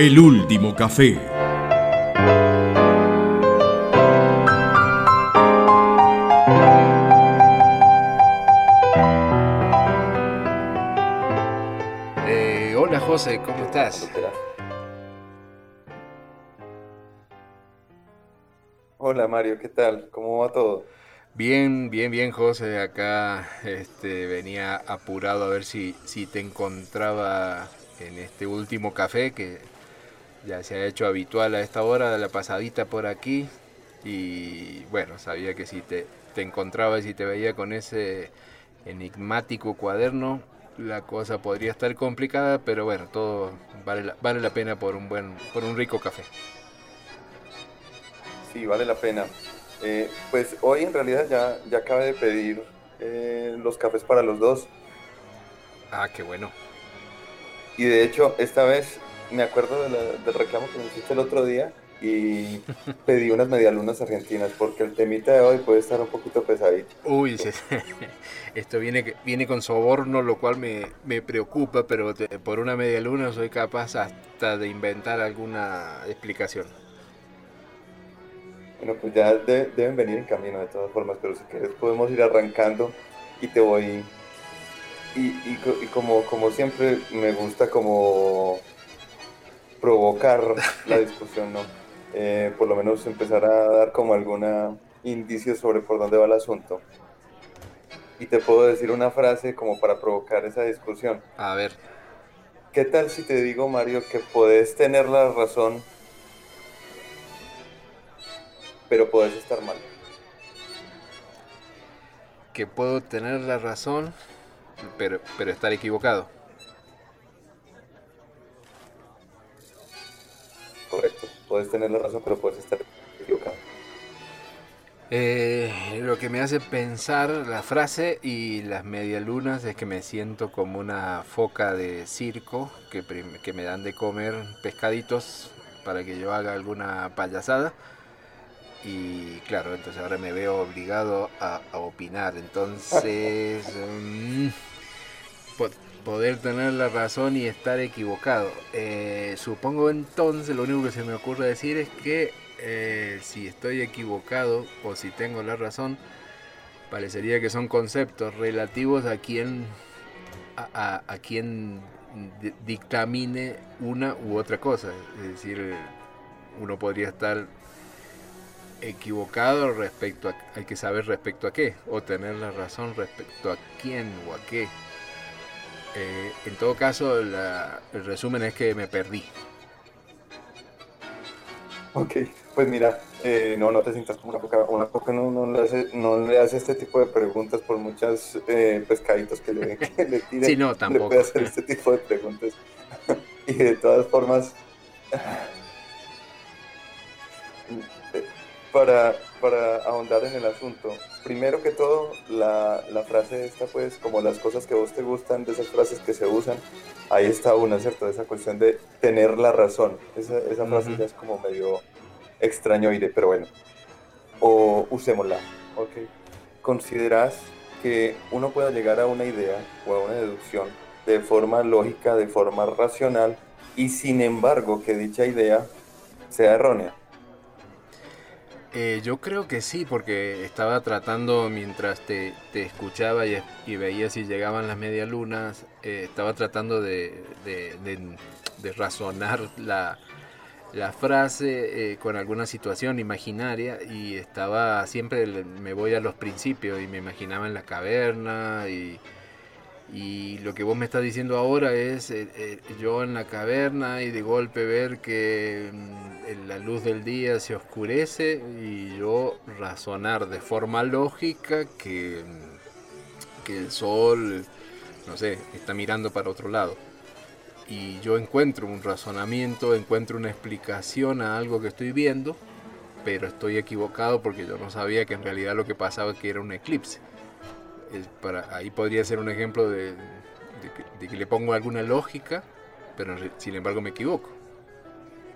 El último café. Eh, hola José, ¿cómo estás? Hola Mario, ¿qué tal? ¿Cómo va todo? Bien, bien, bien José, acá este, venía apurado a ver si, si te encontraba en este último café que ya se ha hecho habitual a esta hora, de la pasadita por aquí. Y bueno, sabía que si te, te encontraba y si te veía con ese enigmático cuaderno, la cosa podría estar complicada, pero bueno, todo vale la, vale la pena por un buen, por un rico café. Sí, vale la pena. Eh, pues hoy en realidad ya, ya acabé de pedir eh, los cafés para los dos. Ah, qué bueno. Y de hecho, esta vez me acuerdo de la- del reclamo que me hiciste el otro día y pedí unas medialunas argentinas porque el temita de hoy puede estar un poquito pesadito. Uy, sí, esto viene, con soborno, lo cual me, me preocupa, pero te- por una media luna soy capaz hasta de inventar alguna explicación. Bueno, pues ya de- deben venir en camino de todas formas, pero si quieres podemos ir arrancando y te voy... Y, y co- y como, como siempre me gusta como provocar la discusión, ¿no? Eh, por lo menos empezar a dar como alguna indicio sobre por dónde va el asunto. Y te puedo decir una frase como para provocar esa discusión. A ver, ¿Qué tal si te digo, Mario, que podés tener la razón, pero podés estar mal? que puedo tener la razón, pero, pero estar equivocado. Correcto. Puedes tener la razón, pero puedes estar equivocado. Eh, lo que me hace pensar la frase y las medialunas es que me siento como una foca de circo que, que me dan de comer pescaditos para que yo haga alguna payasada. Y claro, entonces ahora me veo obligado a, opinar. Entonces, mm, poder tener la razón y estar equivocado. Eh, supongo entonces, lo único que se me ocurre decir es que eh, si estoy equivocado o si tengo la razón, parecería que son conceptos relativos a quien, a, quien di- dictamine una u otra cosa. Es decir, uno podría estar equivocado respecto a, hay que saber respecto a qué, o tener la razón respecto a quién o a qué. Eh, en todo caso, la- el resumen es que me perdí. Ok, pues mira, eh, no, no te sientas como una foca. Una foca no, no le hace, no le hace este tipo de preguntas por muchas eh, pescaditos que le, que le tire. Sí, no, Le tampoco. puede hacer este tipo de preguntas. y de todas formas, eh, para, para ahondar en el asunto, primero que todo, la, la frase esta, pues, como las cosas que vos te gustan, de esas frases que se usan, ahí está una, ¿cierto? Esa cuestión de tener la razón. Esa, esa frase Ujú. ya es como medio extraño oír, pero bueno. O usémosla, ¿ok? ¿Considerás que uno pueda llegar a una idea o a una deducción de forma lógica, de forma racional, y sin embargo que dicha idea sea errónea? Eh, yo creo que sí, porque estaba tratando mientras te, te escuchaba y, y veía si llegaban las medialunas, eh, estaba tratando de, de- razonar la, la frase eh, con alguna situación imaginaria y estaba siempre me voy a los principios y me imaginaba en la caverna y, y lo que vos me estás diciendo ahora es eh, eh, yo en la caverna y de golpe ver que mm, la luz del día se oscurece y yo razonar de forma lógica que, mm, que el sol, no sé, está mirando para otro lado. Y yo encuentro un razonamiento, encuentro una explicación a algo que estoy viendo, pero estoy equivocado porque yo no sabía que en realidad lo que pasaba que era un eclipse. Es para, ahí podría ser un ejemplo de, que, le pongo alguna lógica, pero sin embargo me equivoco.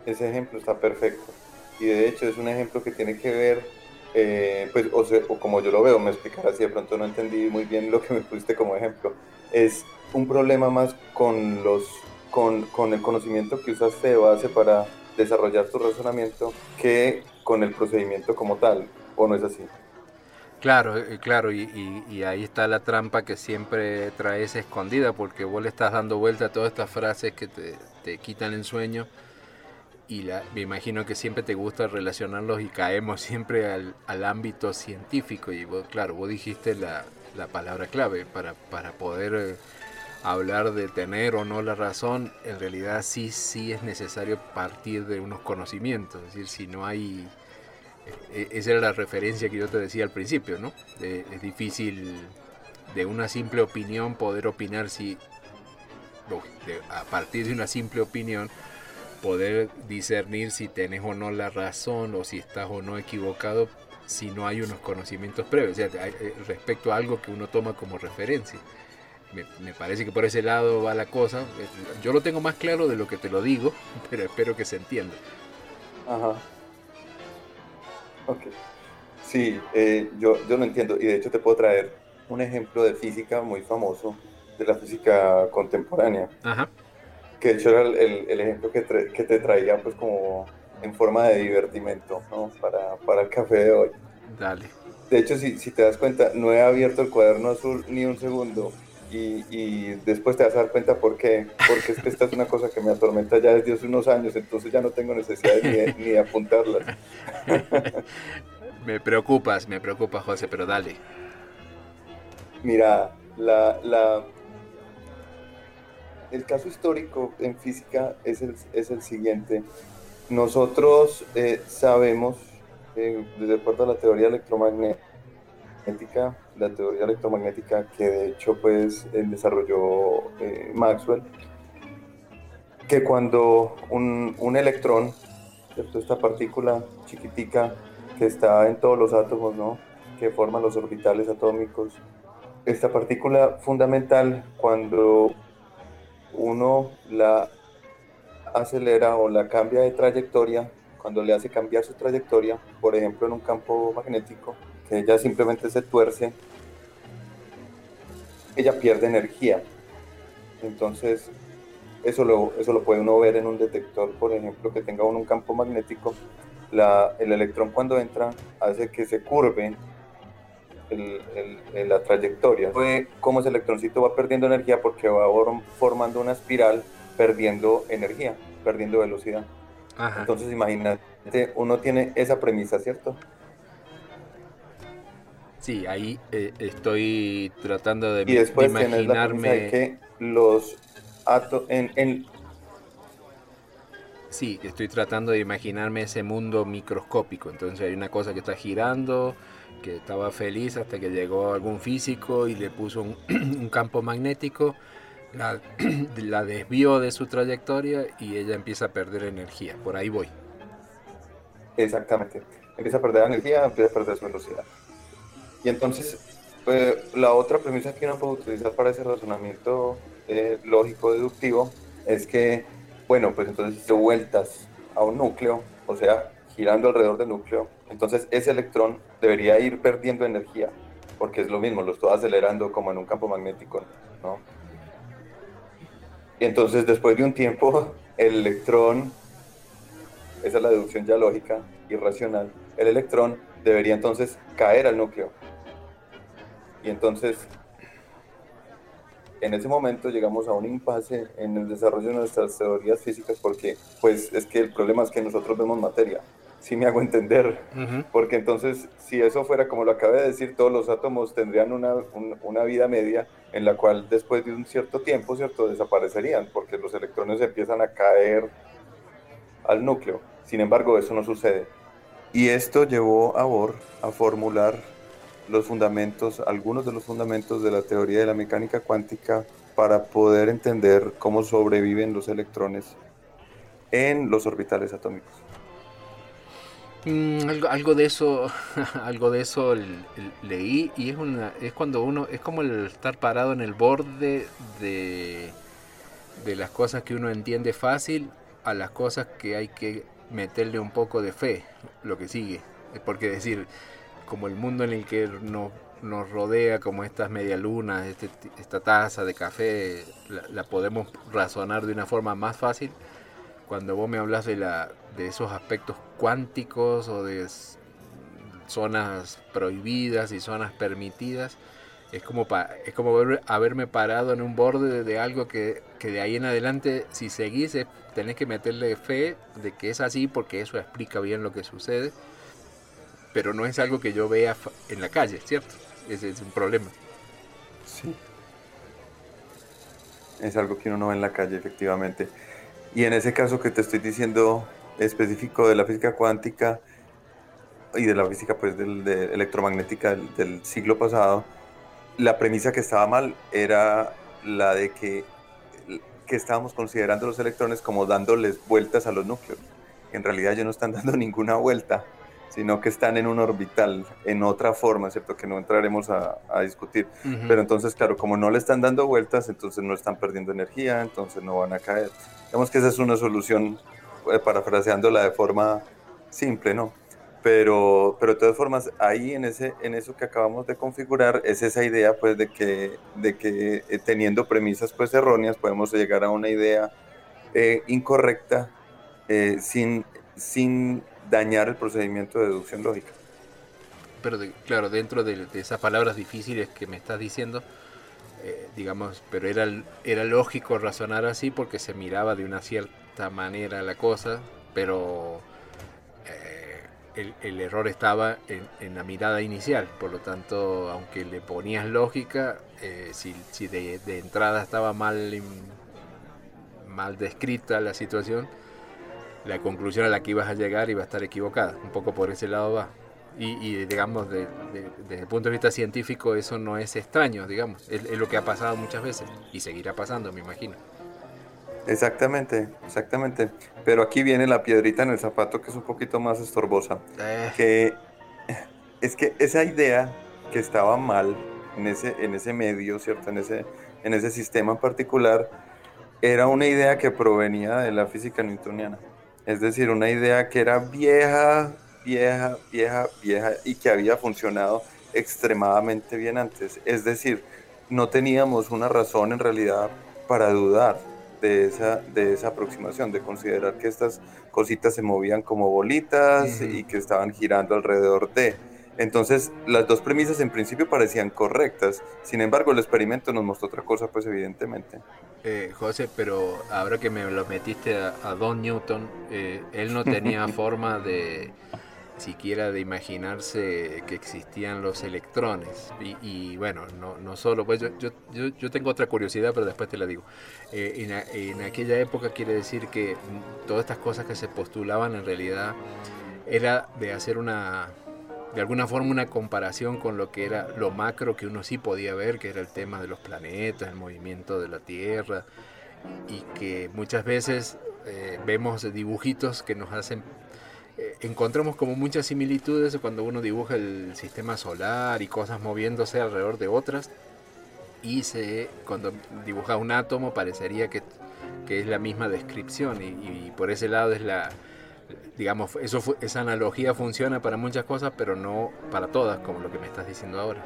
Ese ejemplo está perfecto. Y de hecho es un ejemplo que tiene que ver, eh, pues, o, como yo lo veo, me explicarás si de pronto no entendí muy bien lo que me pusiste como ejemplo. Es un problema más con los con, con el conocimiento que usaste de base para desarrollar tu razonamiento que con el procedimiento como tal, ¿o no es así? Claro, eh, claro, y, y, ahí está la trampa que siempre traes escondida, porque vos le estás dando vuelta a todas estas frases que te, te quitan el sueño, y la, me imagino que siempre te gusta relacionarlos y caemos siempre al, al ámbito científico, y vos, claro, vos dijiste la, la palabra clave para, para poder... Eh, hablar de tener o no la razón, en realidad sí, sí es necesario partir de unos conocimientos. Es decir, si no hay... E, esa era la referencia que yo te decía al principio, ¿no? es difícil de una simple opinión poder opinar si... a partir de una simple opinión poder discernir si tenés o no la razón o si estás o no equivocado si no hay unos conocimientos previos, o sea, eh, respecto a algo que uno toma como referencia me, parece que por ese lado va la cosa. Yo lo tengo más claro de lo que te lo digo, pero espero que se entienda. Ajá. Ok. Sí, eh, yo, yo lo entiendo. Y de hecho te puedo traer un ejemplo de física muy famoso, de la física contemporánea. Ajá. Que de hecho era el, el, ejemplo que, que, te traía pues como en forma de divertimento, ¿no? Para, para el café de hoy. Dale. De hecho, si, si te das cuenta, no he abierto el cuaderno azul ni un segundo y, después te vas a dar cuenta por qué. Porque es que esta es una cosa que me atormenta ya desde hace unos años, entonces ya no tengo necesidad ni de, ni apuntarlas. me preocupas, me preocupa, José, pero dale. Mira, la, la, el caso histórico en física es el, es el siguiente. Nosotros eh, sabemos, eh, de acuerdo a la teoría electromagnética, la teoría electromagnética que de hecho pues desarrolló eh, Maxwell, que cuando un, un electrón, esta partícula chiquitica que está en todos los átomos, ¿no? que forman los orbitales atómicos, esta partícula fundamental cuando uno la acelera o la cambia de trayectoria, cuando le hace cambiar su trayectoria, por ejemplo en un campo magnético, que ella simplemente se tuerce, ella pierde energía. Entonces, eso lo, eso lo puede uno ver en un detector, por ejemplo, que tenga uno un campo magnético. La, el electrón cuando entra hace que se curve el, la trayectoria. Fue como ese electroncito va perdiendo energía porque va formando una espiral perdiendo energía, perdiendo velocidad. Entonces imagínate, uno tiene esa premisa, ¿cierto? Sí, ahí eh, estoy tratando de, y después imaginarme. que los atos en, Sí, estoy tratando de imaginarme ese mundo microscópico. Entonces hay una cosa que está girando, que estaba feliz hasta que llegó algún físico y le puso un, campo magnético, la, la, desvió de su trayectoria y ella empieza a perder energía. Por ahí voy. Exactamente. Empieza a perder energía, empieza a perder su velocidad. Y entonces, pues, la otra premisa que uno puede utilizar para ese razonamiento eh, lógico deductivo es que, bueno, pues entonces si vueltas a un núcleo, o sea, girando alrededor del núcleo, entonces ese electrón debería ir perdiendo energía, porque es lo mismo, lo estoy acelerando como en un campo magnético, ¿no? Y entonces después de un tiempo, el electrón, esa es la deducción ya lógica y racional, el electrón debería entonces caer al núcleo, y entonces, en ese momento llegamos a un impasse en el desarrollo de nuestras teorías físicas porque, pues, es que el problema es que nosotros vemos materia. Si me hago entender, porque entonces si eso fuera como lo acabé de decir, todos los átomos tendrían una, una vida media en la cual después de un cierto tiempo, ¿cierto?, desaparecerían, porque los electrones empiezan a caer al núcleo. Sin embargo, eso no sucede. Y esto llevó a Bohr a formular los fundamentos, algunos de los fundamentos de la teoría de la mecánica cuántica para poder entender cómo sobreviven los electrones en los orbitales atómicos. Mm, algo, de eso, algo de eso leí y es una, es cuando uno, es como el estar parado en el borde de, de las cosas que uno entiende fácil a las cosas que hay que meterle un poco de fe, lo que sigue. Porque decir, como el mundo en el que nos, nos rodea, como estas medialunas, este, esta taza de café, la, podemos razonar de una forma más fácil. Cuando vos me hablas de, la, de esos aspectos cuánticos o de zonas prohibidas y zonas permitidas, es como, es como haberme parado en un borde de, algo que, que, de ahí en adelante, si seguís, tenés que meterle fe de que es así porque eso explica bien lo que sucede pero no es algo que yo vea en la calle, ¿cierto? Ese es un problema. Sí. Es algo que uno no ve en la calle, efectivamente. Y en ese caso que te estoy diciendo específico de la física cuántica y de la física pues del, de electromagnética del, siglo pasado, la premisa que estaba mal era la de que, que estábamos considerando los electrones como dándoles vueltas a los núcleos. En realidad ellos no están dando ninguna vuelta sino que están en un orbital, en otra forma, ¿cierto? Que no entraremos a, discutir. Pero entonces, claro, como no le están dando vueltas, entonces no están perdiendo energía, entonces no van a caer. Digamos que esa es una solución, eh, parafraseándola de forma simple, ¿no? Pero, pero de todas formas, ahí en, ese, en eso que acabamos de configurar, es esa idea, pues, de que, de que eh, teniendo premisas, pues, erróneas, podemos llegar a una idea eh, incorrecta sin, sin dañar el procedimiento de deducción lógica. Pero claro, dentro de, esas palabras difíciles que me estás diciendo, eh, digamos, pero era, era lógico razonar así porque se miraba de una cierta manera la cosa, pero eh, el, error estaba en, la mirada inicial, por lo tanto, aunque le ponías lógica, eh, si, si de, de, entrada estaba mal, mal descrita la situación, la conclusión a la que ibas a llegar iba a estar equivocada. Un poco por ese lado va. Y, digamos, desde el punto de vista científico eso no es extraño, digamos. Es, lo que ha pasado muchas veces y seguirá pasando, me imagino. Exactamente, exactamente. Pero aquí viene la piedrita en el zapato que es un poquito más estorbosa. Eh. Que es que esa idea que estaba mal en ese, en ese medio, ¿cierto? En ese, en ese sistema en particular, era una idea que provenía de la física newtoniana. Es decir, una idea que era vieja, vieja, vieja, vieja y que había funcionado extremadamente bien antes. Es decir, no teníamos una razón en realidad para dudar de esa, de esa aproximación, de considerar que estas cositas se movían como bolitas y que estaban girando alrededor de. Entonces, las dos premisas en principio parecían correctas, sin embargo, el experimento nos mostró otra cosa, pues evidentemente. Eh, José, pero ahora que me lo metiste a, Don Newton, eh, él no tenía forma de siquiera de imaginarse que existían los electrones. Y, bueno, no, no solo, pues yo, yo, yo, tengo otra curiosidad, pero después te la digo. Eh, en, en aquella época quiere decir que todas estas cosas que se postulaban en realidad era de hacer una de alguna forma una comparación con lo que era lo macro que uno sí podía ver, que era el tema de los planetas, el movimiento de la Tierra, y que muchas veces eh, vemos dibujitos que nos hacen, eh, encontramos como muchas similitudes cuando uno dibuja el sistema solar y cosas moviéndose alrededor de otras, y se, cuando dibuja un átomo parecería que, que es la misma descripción, y por ese lado es la digamos, eso esa analogía funciona para muchas cosas, pero no para todas, como lo que me estás diciendo ahora.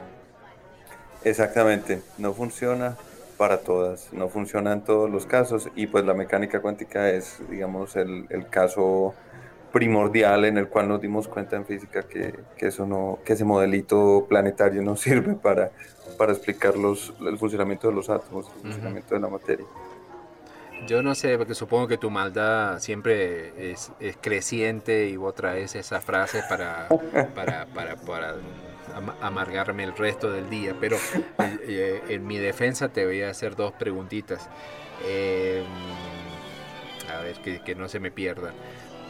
Exactamente, no funciona para todas, no funciona en todos los casos y pues la mecánica cuántica es, digamos, el, caso primordial en el cual nos dimos cuenta en física que, eso no, que ese modelito planetario no sirve para, para explicar los, el funcionamiento de los átomos, el funcionamiento de la materia. Yo no sé, porque supongo que tu maldad siempre es, creciente y vos traes esas frases para, para, para, amargarme el resto del día. Pero eh, en mi defensa te voy a hacer dos preguntitas. Em, a ver, que, no se me pierdan.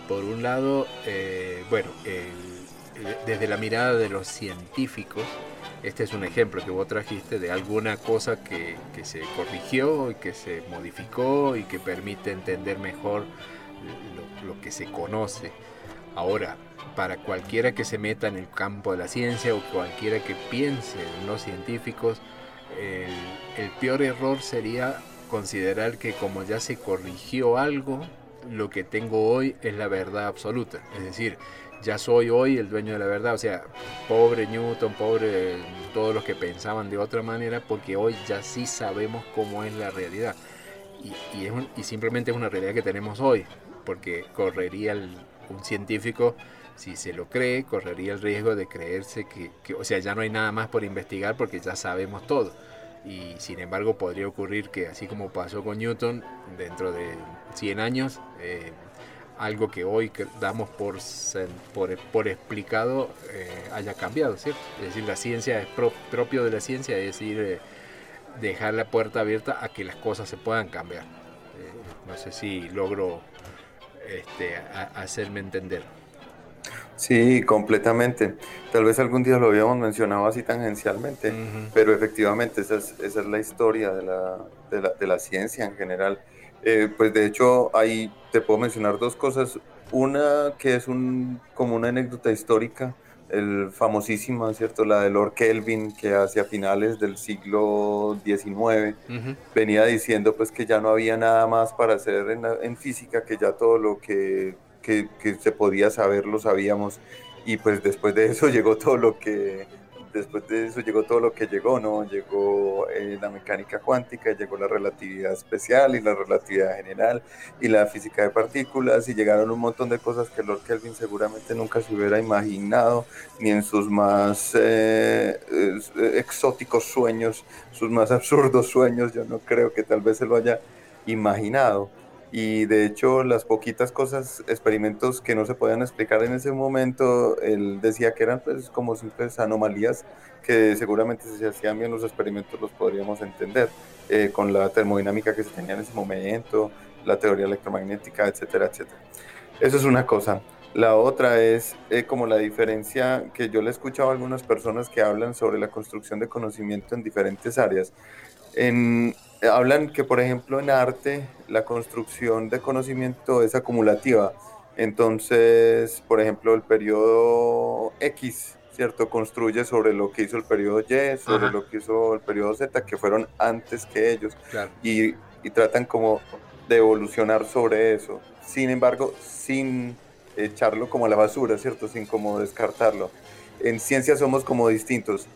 Por un lado, eh, bueno, desde la mirada de los científicos, este es un ejemplo que vos trajiste de alguna cosa que, se corrigió y que se modificó y que permite entender mejor lo, que se conoce. Ahora, para cualquiera que se meta en el campo de la ciencia o cualquiera que piense en los científicos, el, el peor error sería considerar que como ya se corrigió algo, lo que tengo hoy es la verdad absoluta. Es decir, ya soy hoy el dueño de la verdad. O sea, pobre Newton, pobre todos los que pensaban de otra manera, porque hoy ya sí sabemos cómo es la realidad. Y, es y simplemente es una realidad que tenemos hoy, porque correría un científico, si se lo cree, correría el riesgo de creerse que, que, o sea, ya no hay nada más por investigar porque ya sabemos todo. Y sin embargo podría ocurrir que así como pasó con Newton, dentro de 100 años, eh, algo que hoy damos por, por, por explicado eh, haya cambiado, ¿cierto? Es decir, la ciencia es propio de la ciencia, es decir, eh, dejar la puerta abierta a que las cosas se puedan cambiar. Eh, no sé si logro este, hacerme entender. Sí, completamente. Tal vez algún día lo habíamos mencionado así tangencialmente, pero efectivamente esa es, esa es la historia de la, de la, de la ciencia en general. Eh, pues de hecho, ahí te puedo mencionar dos cosas. Una que es un, como una anécdota histórica, el famosísima, ¿cierto? La de Lord Kelvin, que hacia finales del siglo XIX venía diciendo pues que ya no había nada más para hacer en, en física, que ya todo lo que, que, que, se podía saber lo sabíamos. Y pues después de eso llegó todo lo que después de eso llegó todo lo que llegó, ¿no? Llegó eh, la mecánica cuántica, llegó la relatividad especial y la relatividad general y la física de partículas y llegaron un montón de cosas que Lord Kelvin seguramente nunca se hubiera imaginado ni en sus más eh, exóticos sueños, sus más absurdos sueños, yo no creo que tal vez se lo haya imaginado y de hecho las poquitas cosas, experimentos que no se podían explicar en ese momento, él decía que eran pues como simples anomalías que seguramente si se hacían bien los experimentos los podríamos entender eh, con la termodinámica que se tenía en ese momento, la teoría electromagnética, etcétera, etcétera. Eso es una cosa. La otra es eh, como la diferencia que yo le he escuchado a algunas personas que hablan sobre la construcción de conocimiento en diferentes áreas. En, hablan que, por ejemplo, en arte la construcción de conocimiento es acumulativa. Entonces, por ejemplo, el periodo X, ¿cierto? Construye sobre lo que hizo el periodo Y, sobre lo que hizo el periodo Z, que fueron antes que ellos. Y, y, tratan como de evolucionar sobre eso. Sin embargo, sin echarlo como a la basura, ¿cierto? Sin como descartarlo. En ciencia somos como distintos,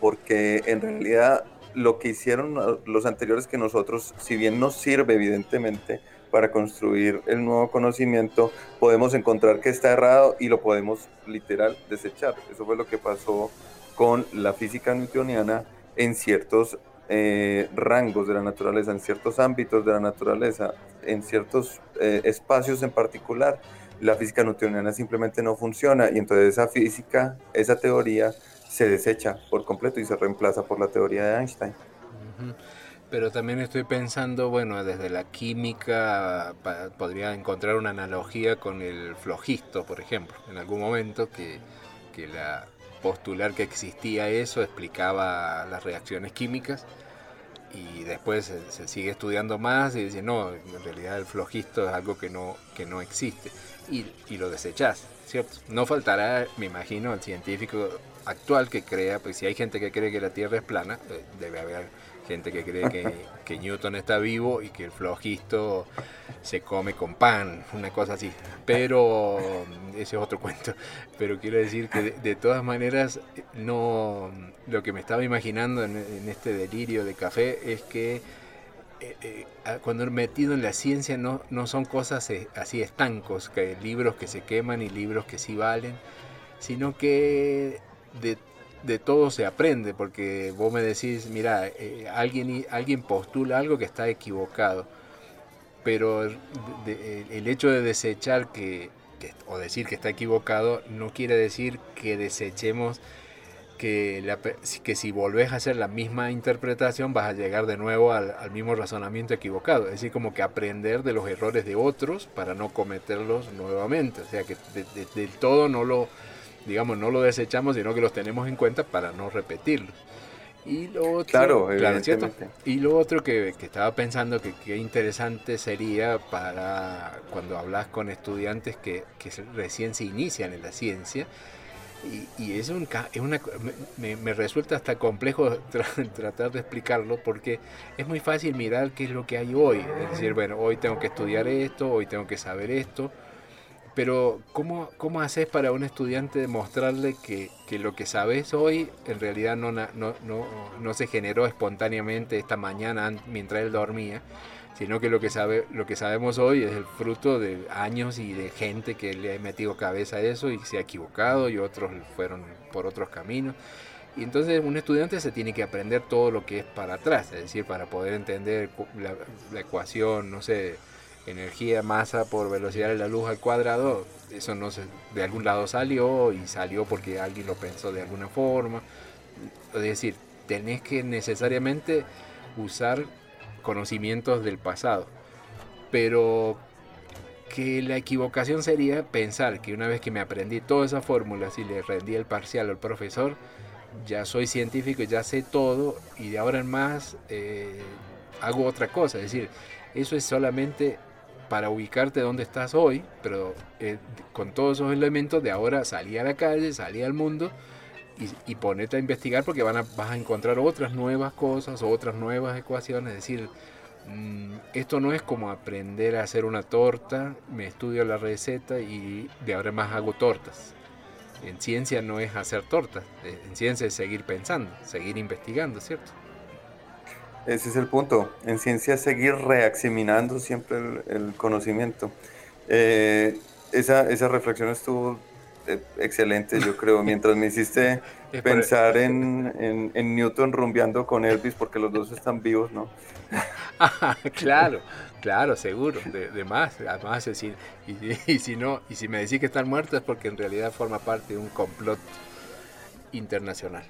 porque en realidad lo que hicieron los anteriores que nosotros, si bien nos sirve evidentemente para construir el nuevo conocimiento, podemos encontrar que está errado y lo podemos literal desechar. Eso fue lo que pasó con la física newtoniana en ciertos eh, rangos de la naturaleza, en ciertos ámbitos de la naturaleza, en ciertos eh, espacios en particular. La física newtoniana simplemente no funciona y entonces esa física, esa teoría se desecha por completo y se reemplaza por la teoría de Einstein. Pero también estoy pensando, bueno, desde la química podría encontrar una analogía con el flojisto, por ejemplo, en algún momento que, que la postular que existía eso explicaba las reacciones químicas y después se, sigue estudiando más y dice, no, en realidad el flojisto es algo que no, que no existe y, y lo desechás, ¿cierto? No faltará, me imagino, el científico actual que crea, pues si hay gente que cree que la Tierra es plana, eh, debe haber gente que cree que, que, Newton está vivo y que el flojisto se come con pan, una cosa así. Pero ese es otro cuento. Pero quiero decir que de, todas maneras, no lo que me estaba imaginando en, este delirio de café es que eh, eh, cuando metido en la ciencia no, no son cosas así estancos, que libros que se queman y libros que sí valen, sino que de, todo se aprende, porque vos me decís, mira, eh, alguien, alguien postula algo que está equivocado, pero el hecho de desechar que, o decir que está equivocado no quiere decir que desechemos que, que si volvés a hacer la misma interpretación vas a llegar de nuevo al, mismo razonamiento equivocado. Es decir, como que aprender de los errores de otros para no cometerlos nuevamente. O sea, que del todo no lo, digamos, no lo desechamos, sino que los tenemos en cuenta para no repetirlos. Y lo otro, claro, Y lo otro que, estaba pensando que qué interesante sería para cuando hablas con estudiantes que, recién se inician en la ciencia, y, es, un, es una, me, me, resulta hasta complejo tratar de explicarlo porque es muy fácil mirar qué es lo que hay hoy. Es decir, bueno, hoy tengo que estudiar esto, hoy tengo que saber esto, pero ¿cómo, ¿cómo haces para un estudiante demostrarle que, que lo que sabes hoy en realidad no, no, no, no, se generó espontáneamente esta mañana mientras él dormía? sino que lo que, sabe, lo que sabemos hoy es el fruto de años y de gente que le ha metido cabeza a eso y se ha equivocado y otros fueron por otros caminos. Y entonces un estudiante se tiene que aprender todo lo que es para atrás, es decir, para poder entender la, la ecuación, no sé, energía, masa por velocidad de la luz al cuadrado, eso no se, de algún lado salió y salió porque alguien lo pensó de alguna forma. Es decir, tenés que necesariamente usar conocimientos del pasado. Pero que la equivocación sería pensar que una vez que me aprendí todas esas fórmulas y le rendí el parcial al profesor, ya soy científico, ya sé todo y de ahora en más eh, hago otra cosa. Es decir, eso es solamente para ubicarte donde estás hoy, pero eh, con todos esos elementos de ahora salí a la calle, salí al mundo y, ponerte a investigar porque van a, vas a encontrar otras nuevas cosas, otras nuevas ecuaciones. Es decir, mm, esto no es como aprender a hacer una torta, me estudio la receta y de ahora más hago tortas. En ciencia no es hacer tortas, eh, en ciencia es seguir pensando, seguir investigando, ¿cierto? Ese es el punto. En ciencia es seguir reexaminando siempre el, conocimiento. Eh, esa, esa reflexión estuvo eh, excelente, yo creo, mientras me hiciste pensar en, Newton rumbeando con Elvis, porque los dos están vivos, ¿no? claro, claro, seguro, de, más. Además, y, y, si no, y si me decís que están muertos es porque en realidad forma parte de un complot internacional.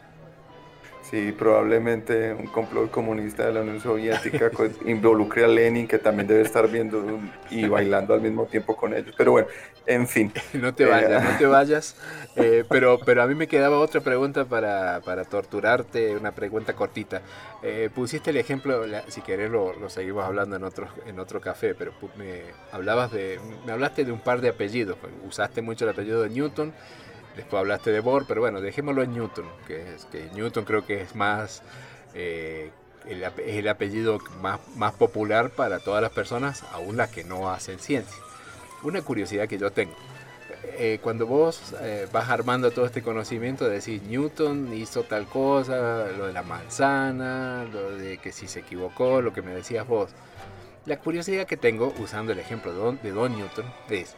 Sí, probablemente un complot comunista de la Unión Soviética involucre a Lenin, que también debe estar viendo y bailando al mismo tiempo con ellos. Pero bueno, en fin. No te vayas, no te vayas. Eh, pero, pero a mí me quedaba otra pregunta para, para torturarte, una pregunta cortita. Eh, pusiste el ejemplo, si querés lo, lo, seguimos hablando en otro, en otro café, pero me, hablabas de, me hablaste de un par de apellidos. Usaste mucho el apellido de Newton Después hablaste de Bohr, pero bueno, dejémoslo en Newton, que, Newton creo que es más eh, el, apellido más, más popular para todas las personas, aún las que no hacen ciencia. Una curiosidad que yo tengo. Eh, cuando vos eh, vas armando todo este conocimiento, de decir Newton hizo tal cosa, lo de la manzana, lo de que si se equivocó, lo que me decías vos. La curiosidad que tengo, usando el ejemplo de Don, de Don Newton, es,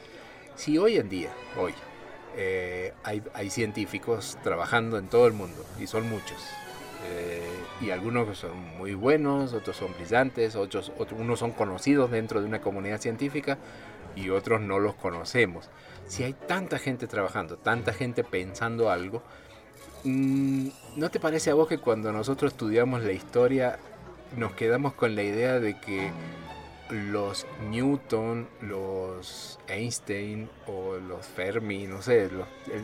si hoy en día, hoy, eh, hay, científicos trabajando en todo el mundo y son muchos. Eh, y algunos son muy buenos, otros son brillantes, otros, unos son conocidos dentro de una comunidad científica y otros no los conocemos. Si hay tanta gente trabajando, tanta gente pensando algo, mm, ¿no te parece a vos que cuando nosotros estudiamos la historia nos quedamos con la idea de que los Newton, los Einstein o los Fermi, no sé,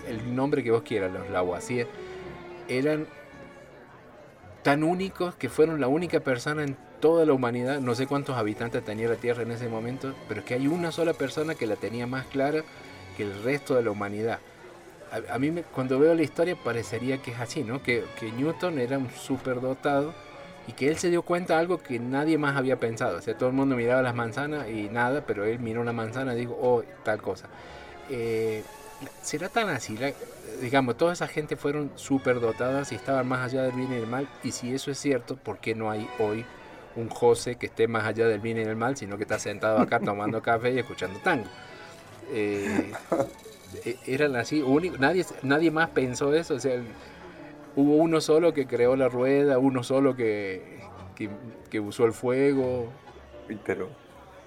el, nombre que vos quieras, los Lavoisier, eran tan únicos que fueron la única persona en toda la humanidad, no sé cuántos habitantes tenía la Tierra en ese momento, pero es que hay una sola persona que la tenía más clara que el resto de la humanidad. A, mí cuando veo la historia parecería que es así, ¿no? Que, que Newton era un superdotado y que él se dio cuenta de algo que nadie más había pensado. O sea, todo el mundo miraba las manzanas y nada, pero él miró una manzana y dijo, oh, tal cosa. Eh, ¿Será tan así? digamos, toda esa gente fueron súper dotadas y estaban más allá del bien y del mal. Y si eso es cierto, ¿por qué no hay hoy un José que esté más allá del bien y del mal, sino que está sentado acá tomando café y escuchando tango? Eh, e, eran así, único, nadie, nadie más pensó eso. O sea, hubo uno solo que creó la rueda, uno solo que, que, usó el fuego. Pero,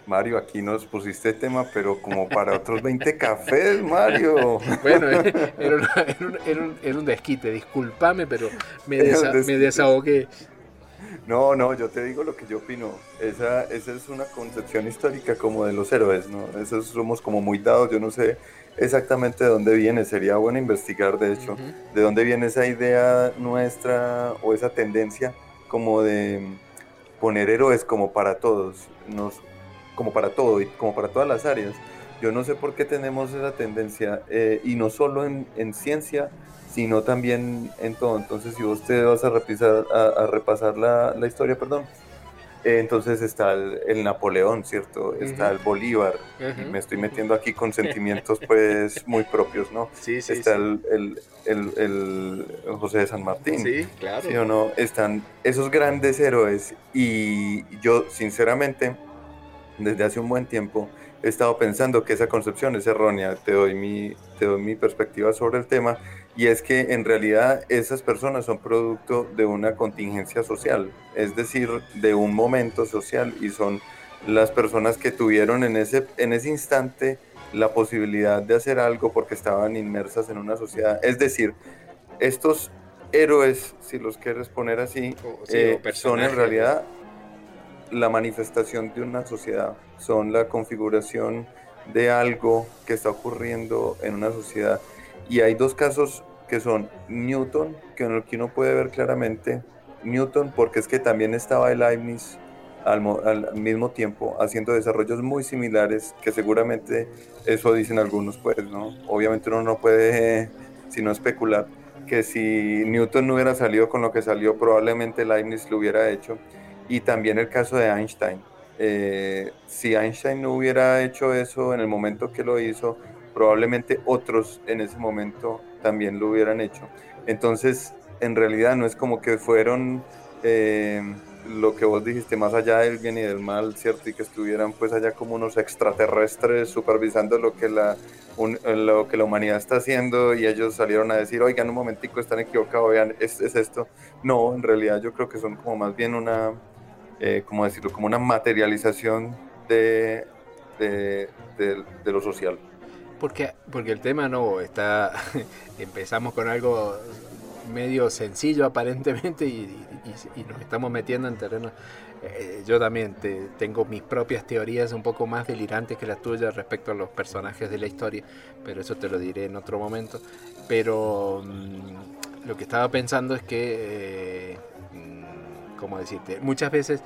Mario, aquí nos pusiste tema, pero como para otros 20 cafés, Mario. Bueno, era, un, desquite, discúlpame, pero me, me desahogué. No, no, yo te digo lo que yo opino. Esa, esa es una concepción histórica como de los héroes, ¿no? Esos somos como muy dados, yo no sé exactamente de dónde viene, sería bueno investigar de hecho, de dónde viene esa idea nuestra o esa tendencia como de poner héroes como para todos, nos, como para todo y como para todas las áreas. Yo no sé por qué tenemos esa tendencia eh, y no solo en, en, ciencia, sino también en todo. Entonces, si vos te vas a, repisar, a, repasar la, la, historia, perdón, entonces está el, Napoleón, ¿cierto? Está el Bolívar. Me estoy metiendo aquí con sentimientos pues muy propios, ¿no? Sí, sí. Está El, el, José de San Martín. Sí, claro. ¿Sí o no? Están esos grandes héroes y yo sinceramente desde hace un buen tiempo he estado pensando que esa concepción es errónea. Te doy mi, te doy mi perspectiva sobre el tema y es que en realidad esas personas son producto de una contingencia social, es decir, de un momento social y son las personas que tuvieron en ese, en ese instante la posibilidad de hacer algo porque estaban inmersas en una sociedad. Es decir, estos héroes, si los quieres poner así, eh, son en realidad la manifestación de una sociedad, son la configuración de algo que está ocurriendo en una sociedad. Y hay dos casos que son Newton, que uno puede ver claramente, Newton porque es que también estaba el Leibniz al, al, mismo tiempo haciendo desarrollos muy similares, que seguramente eso dicen algunos, pues, ¿no? Obviamente uno no puede sino especular que si Newton no hubiera salido con lo que salió, probablemente Leibniz lo hubiera hecho. Y también el caso de Einstein. Eh, si Einstein no hubiera hecho eso en el momento que lo hizo, probablemente otros en ese momento también lo hubieran hecho. Entonces, en realidad no es como que fueron eh, lo que vos dijiste, más allá del bien y del mal, ¿cierto? Y que estuvieran pues allá como unos extraterrestres supervisando lo que la, lo que la humanidad está haciendo y ellos salieron a decir, oigan, un momentico, están equivocados, vean, es, es esto. No, en realidad yo creo que son como más bien una, eh, decirlo, como una materialización de, de, de lo social. Porque, porque el tema no está. empezamos con algo medio sencillo aparentemente y, nos estamos metiendo en terreno. Eh, yo también te, tengo mis propias teorías un poco más delirantes que las tuyas respecto a los personajes de la historia, pero eso te lo diré en otro momento. Pero mm, lo que estaba pensando es que, eh, mm, ¿cómo decirte? Muchas veces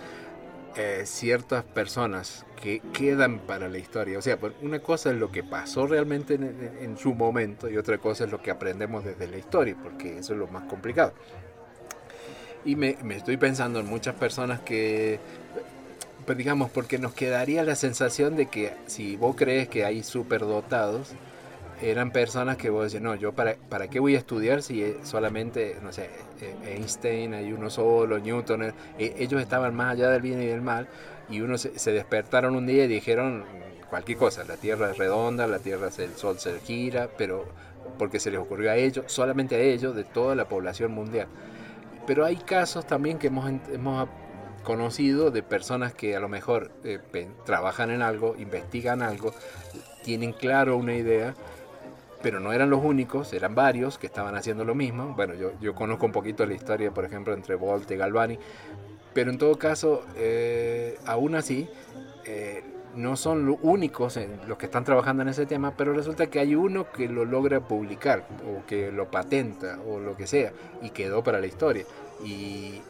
eh, ciertas personas que quedan para la historia. O sea, una cosa es lo que pasó realmente en, su momento y otra cosa es lo que aprendemos desde la historia, porque eso es lo más complicado. Y me, estoy pensando en muchas personas que, pues, digamos, porque nos quedaría la sensación de que si vos crees que hay superdotados, eran personas que vos decís, no, yo para, para qué voy a estudiar si solamente, no sé, e-, Einstein, hay uno solo, Newton, e-, ellos estaban más allá del bien y del mal, y uno se, despertaron un día y dijeron cualquier cosa, la Tierra es redonda, la Tierra, el Sol se gira, pero porque se les ocurrió a ellos, solamente a ellos, de toda la población mundial. Pero hay casos también que hemos, hemos conocido de personas que a lo mejor eh, trabajan en algo, investigan algo, tienen claro una idea pero no eran los únicos, eran varios que estaban haciendo lo mismo. Bueno, yo, yo conozco un poquito la historia, por ejemplo, entre Volt y Galvani, pero en todo caso, eh, aún así, eh, no son los únicos en los que están trabajando en ese tema, pero resulta que hay uno que lo logra publicar, o que lo patenta, o lo que sea, y quedó para la historia. Y,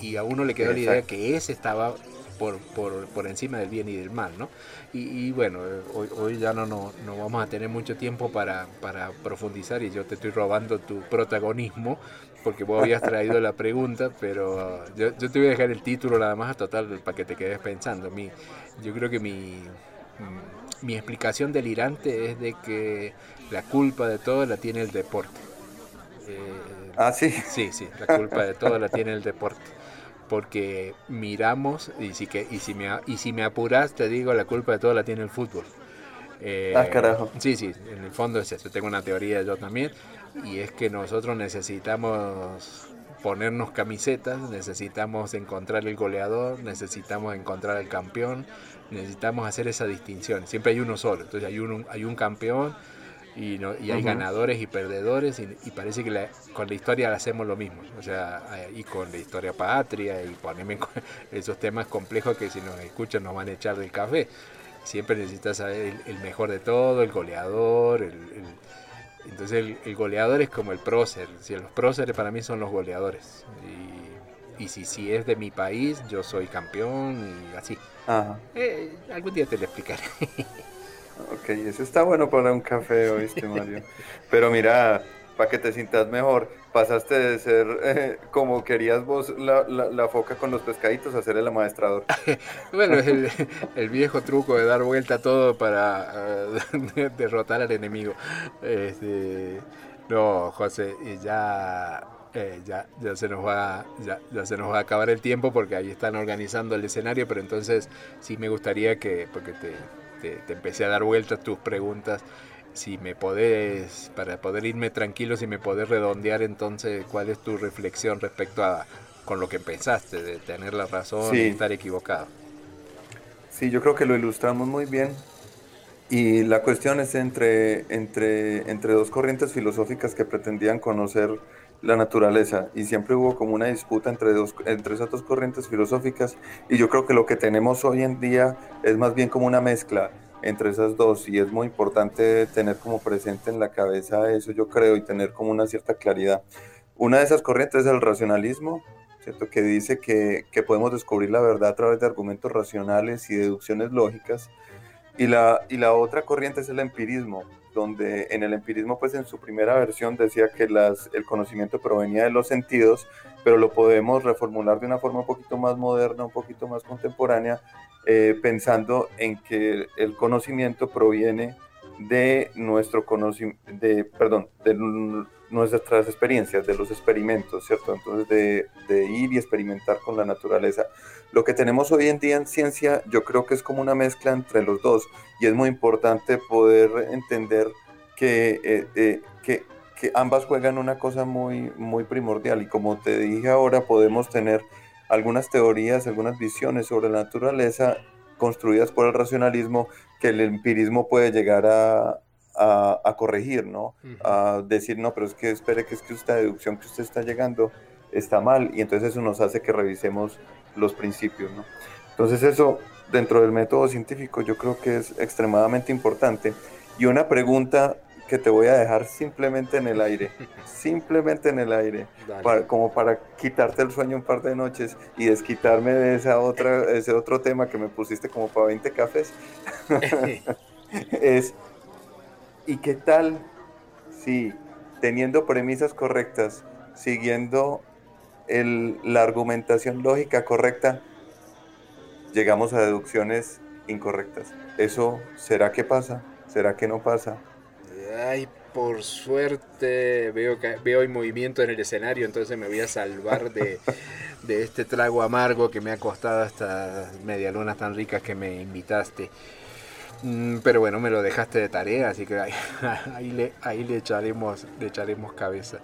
y a uno le quedó la idea que ese estaba por, por, por, encima del bien y del mal, ¿no? Y, bueno, hoy, hoy ya no, no, no, vamos a tener mucho tiempo para, para, profundizar y yo te estoy robando tu protagonismo porque vos habías traído la pregunta, pero yo, yo, te voy a dejar el título nada más a total para que te quedes pensando. Mi, yo creo que mi, mi explicación delirante es de que la culpa de todo la tiene el deporte. Eh, ah, sí. Sí, sí, la culpa de todo la tiene el deporte porque miramos, y si, que, y si, me, y si me apuras, te digo, la culpa de todo la tiene el fútbol. Eh, ah, carajo. Sí, sí, en el fondo es eso. Tengo una teoría yo también, y es que nosotros necesitamos ponernos camisetas, necesitamos encontrar el goleador, necesitamos encontrar el campeón, necesitamos hacer esa distinción. Siempre hay uno solo, entonces hay un, hay un campeón y, no, y hay ganadores y perdedores y, parece que con la historia hacemos lo mismo, o sea, y con la historia patria y ponerme esos temas complejos que si nos escuchan nos van a echar del café. Siempre necesitas saber el, mejor de todo, el goleador, el, entonces el, goleador es como el prócer, si los próceres para mí son los goleadores. Y, y si, si es de mi país, yo soy campeón y así. Eh, algún día te lo explicaré. Ok, eso está bueno para un café, ¿oíste, Mario? Pero mira, para que te sientas mejor, pasaste de ser eh, como querías vos la, la, foca con los pescaditos a ser el amaestrador. bueno, es el, viejo truco de dar vuelta a todo para eh, derrotar al enemigo. Este, no, José, ya, eh, ya, ya, se nos va, ya, ya, se nos va a acabar el tiempo porque ahí están organizando el escenario, pero entonces sí me gustaría que, porque te, te, te empecé a dar vueltas tus preguntas, si me podés, para poder irme tranquilo, si me podés redondear entonces cuál es tu reflexión respecto a con lo que pensaste, de tener la razón y estar equivocado. Sí, yo creo que lo ilustramos muy bien. Y la cuestión es entre, entre, entre dos corrientes filosóficas que pretendían conocer la naturaleza y siempre hubo como una disputa entre, dos, entre esas dos corrientes filosóficas y yo creo que lo que tenemos hoy en día es más bien como una mezcla entre esas dos y es muy importante tener como presente en la cabeza eso yo creo y tener como una cierta claridad. Una de esas corrientes es el racionalismo, ¿cierto? que dice que, que podemos descubrir la verdad a través de argumentos racionales y deducciones lógicas y la, y la otra corriente es el empirismo, donde en el empirismo, pues en su primera versión decía que las, el conocimiento provenía de los sentidos, pero lo podemos reformular de una forma un poquito más moderna, un poquito más contemporánea, eh, pensando en que el conocimiento proviene de nuestro conocimiento, de, perdón, de nuestras experiencias, de los experimentos, ¿cierto? Entonces, de, ir y experimentar con la naturaleza. Lo que tenemos hoy en día en ciencia, yo creo que es como una mezcla entre los dos, y es muy importante poder entender que, eh, eh, que, que ambas juegan una cosa muy, muy primordial, y como te dije ahora, podemos tener algunas teorías, algunas visiones sobre la naturaleza construidas por el racionalismo que el empirismo puede llegar a, a, corregir, ¿no? A decir, no, pero es que espere que es que esta deducción que usted está llegando está mal y entonces eso nos hace que revisemos los principios, ¿no? Entonces eso dentro del método científico yo creo que es extremadamente importante. Y una pregunta que te voy a dejar simplemente en el aire, simplemente en el aire, como para quitarte el sueño un par de noches y desquitarme de esa otra, ese otro tema que me pusiste como para 20 cafés. es, ¿y qué tal si teniendo premisas correctas, siguiendo el, la argumentación lógica correcta, llegamos a deducciones incorrectas? ¿Eso será que pasa? ¿Será que no pasa? Ay, por suerte veo veo el movimiento en el escenario, entonces me voy a salvar de, este trago amargo que me ha costado estas medialunas tan ricas que me invitaste. Mm, pero bueno, me lo dejaste de tarea, así que ahí, le, ahí le, echaremos, le echaremos cabeza.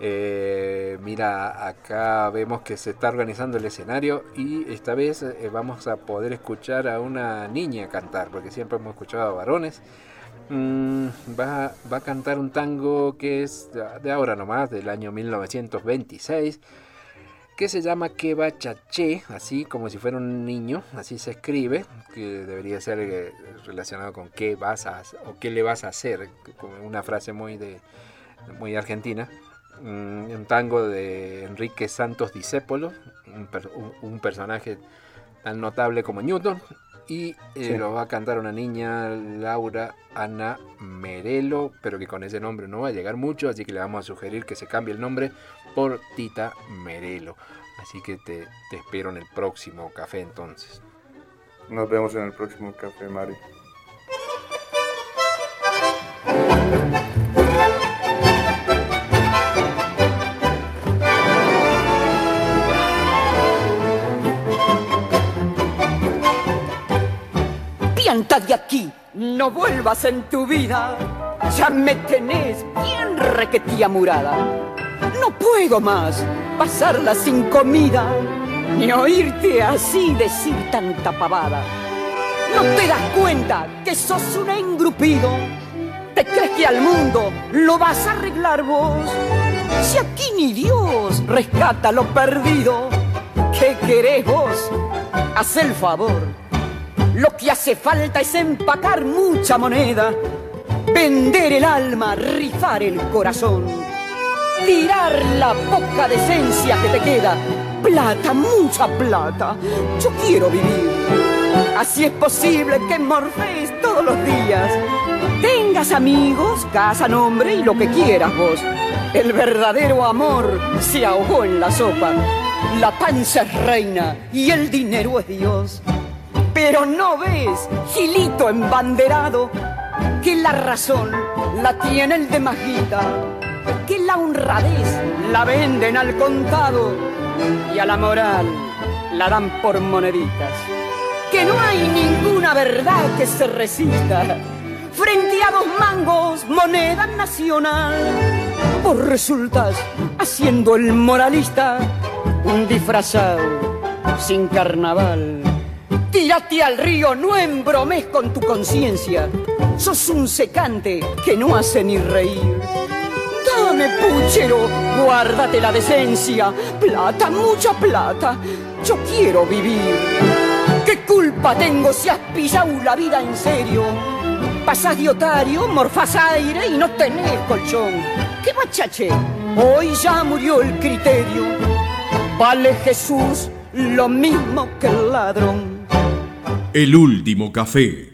Eh, mira, acá vemos que se está organizando el escenario y esta vez eh, vamos a poder escuchar a una niña cantar, porque siempre hemos escuchado a varones. Mm, va, va, a cantar un tango que es de ahora nomás, del año 1926, que se llama Que Chaché, así como si fuera un niño, así se escribe, que debería ser eh, relacionado con qué vas a o qué le vas a hacer, como una frase muy de muy argentina. Mm, un tango de Enrique Santos Discépolo, un, un personaje tan notable como Newton, y eh, lo va a cantar una niña, Laura Ana Merelo, pero que con ese nombre no va a llegar mucho, así que le vamos a sugerir que se cambie el nombre por Tita Merelo. Así que te, te espero en el próximo café entonces. Nos vemos en el próximo café, Mari. de aquí, no vuelvas en tu vida. Ya me tenés bien requetía murada. No puedo más pasarla sin comida, ni oírte así decir tanta pavada. ¿No te das cuenta que sos un engrupido? ¿Te crees que al mundo lo vas a arreglar vos? Si aquí ni Dios rescata lo perdido, ¿qué querés vos? Haz el favor lo que hace falta es empacar mucha moneda, vender el alma, rifar el corazón, tirar la poca decencia que te queda. Plata, mucha plata, yo quiero vivir. Así es posible que morfees todos los días. Tengas amigos, casa, nombre y lo que quieras vos El verdadero amor se ahogó en la sopa. La panza es reina y el dinero es Dios. Pero no ves, Gilito embanderado, que la razón la tiene el de Majita, que la honradez la venden al contado y a la moral la dan por moneditas. Que no hay ninguna verdad que se resista frente a dos mangos, moneda nacional. Vos resultas haciendo el moralista, un disfrazado sin carnaval. Tírate al río, no embromes con tu conciencia. Sos un secante que no hace ni reír. Dame, puchero, guárdate la decencia. Plata, mucha plata. Yo quiero vivir. ¿Qué culpa tengo si has pillado la vida en serio? Pasás de otario, morfás aire y no tenés colchón. ¡Qué machache! Hoy ya murió el criterio. Vale Jesús lo mismo que el ladrón. El último café.